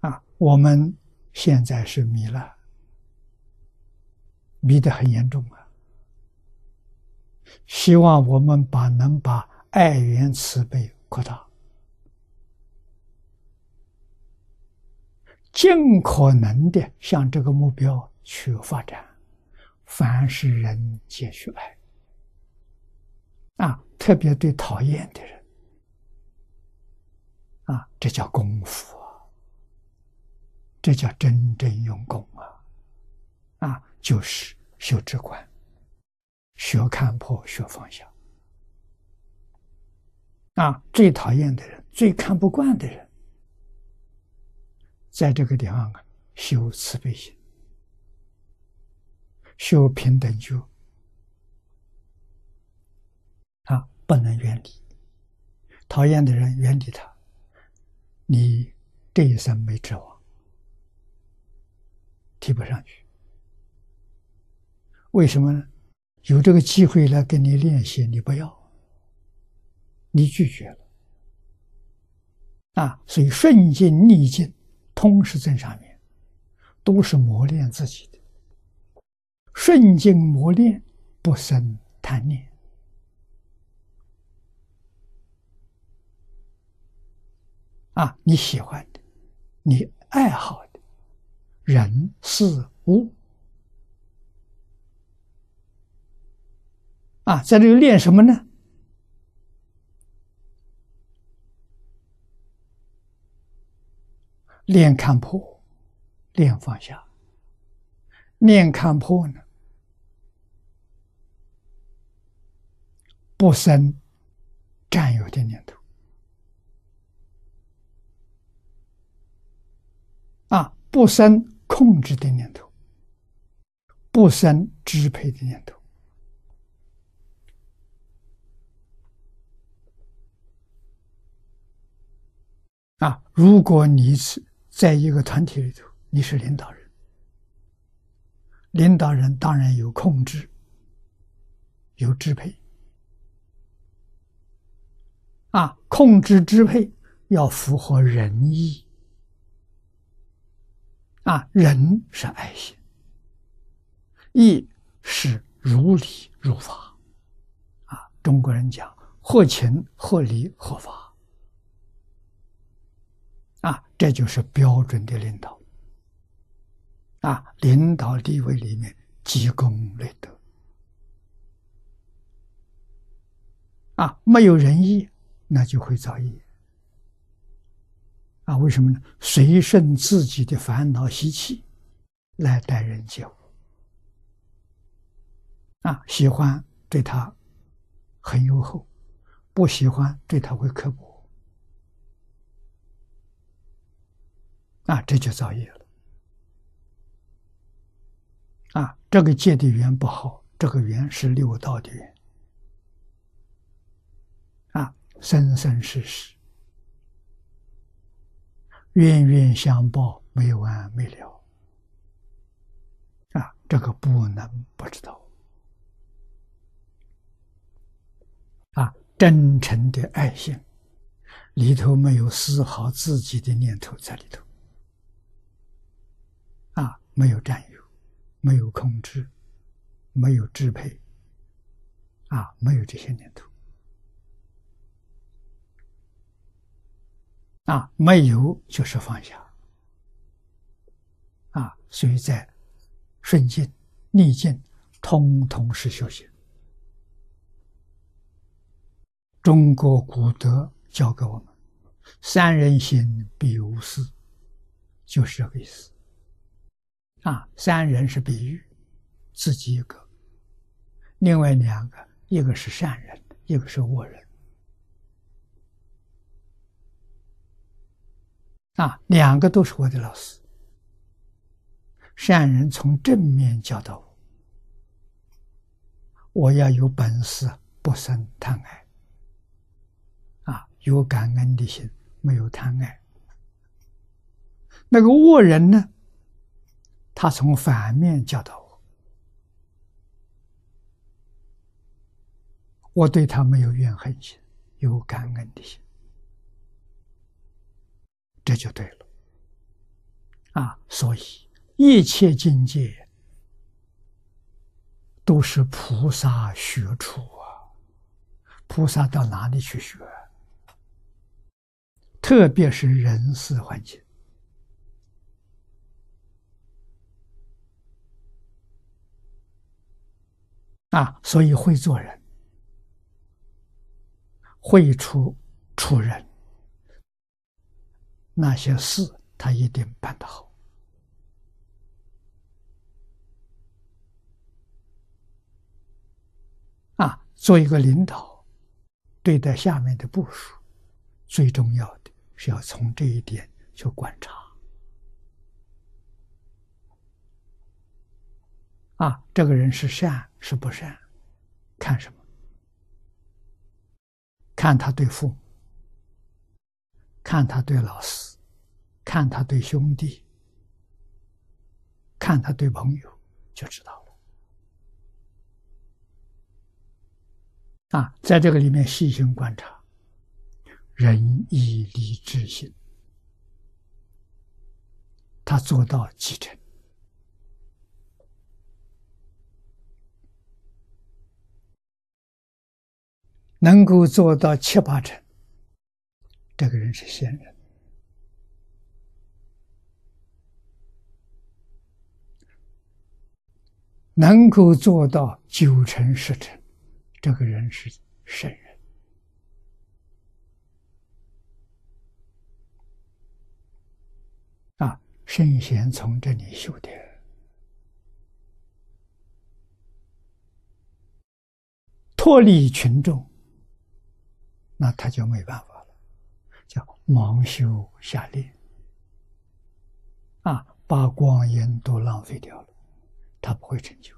啊，我们现在是迷了，迷得很严重啊。希望我们把能把爱缘慈悲扩大，尽可能的向这个目标去发展。凡是人皆去爱啊，特别对讨厌的人啊，这叫功夫，这叫真正用功啊，啊，就是修止观。学看破，学放下。啊，最讨厌的人，最看不惯的人，在这个地方啊，修慈悲心，修平等就。啊，不能远离讨厌的人，远离他，你这一生没指望，提不上去。为什么呢？有这个机会来跟你练习，你不要，你拒绝了，啊，所以顺境逆境，通识在上面，都是磨练自己的。顺境磨练，不生贪念，啊，你喜欢的，你爱好的，人事物。啊，在这里练什么呢？练看破，练放下。练看破呢，不生占有的念头，啊，不生控制的念头，不生支配的念头。啊，如果你是在一个团体里头，你是领导人，领导人当然有控制，有支配。啊，控制支配要符合仁义。啊，仁是爱心，义是如理如法。啊，中国人讲合情、合理、合法。啊，这就是标准的领导。啊，领导地位里面积功累德。啊，没有仁义，那就会造业。啊，为什么呢？随顺自己的烦恼习气来待人接物。啊，喜欢对他很优厚，不喜欢对他会刻薄。啊，这就造业了。啊，这个界的缘不好，这个缘是六道的缘。啊，生生世世，冤冤相报，没完没了。啊，这个不能不知道。啊，真诚的爱心里头没有丝毫自己的念头在里头。啊没有占有，没有控制，没有支配，啊，没有这些念头，啊，没有就是放下，啊，所以在顺境、逆境，通通是修行。中国古德教给我们：“三人行，必有事”，就是这个意思。啊，三人是比喻，自己一个，另外两个，一个是善人，一个是恶人。啊，两个都是我的老师。善人从正面教导我，我要有本事，不生贪爱。啊，有感恩的心，没有贪爱。那个恶人呢？他从反面教导我，我对他没有怨恨心，有感恩的心，这就对了。啊，所以一切境界都是菩萨学处啊！菩萨到哪里去学？特别是人事环境啊，所以会做人，会处处人，那些事他一定办得好啊。做一个领导，对待下面的部署，最重要的。是要从这一点去观察啊，这个人是善是不善，看什么？看他对父母，看他对老师，看他对兄弟，看他对朋友，就知道了。啊，在这个里面细心观察。仁义礼智信，他做到几成？能够做到七八成，这个人是仙人；能够做到九成十成，这个人是圣人。啊圣贤从这里修的，脱离群众，那他就没办法，叫盲修瞎练，啊，把光阴都浪费掉了，他不会成就。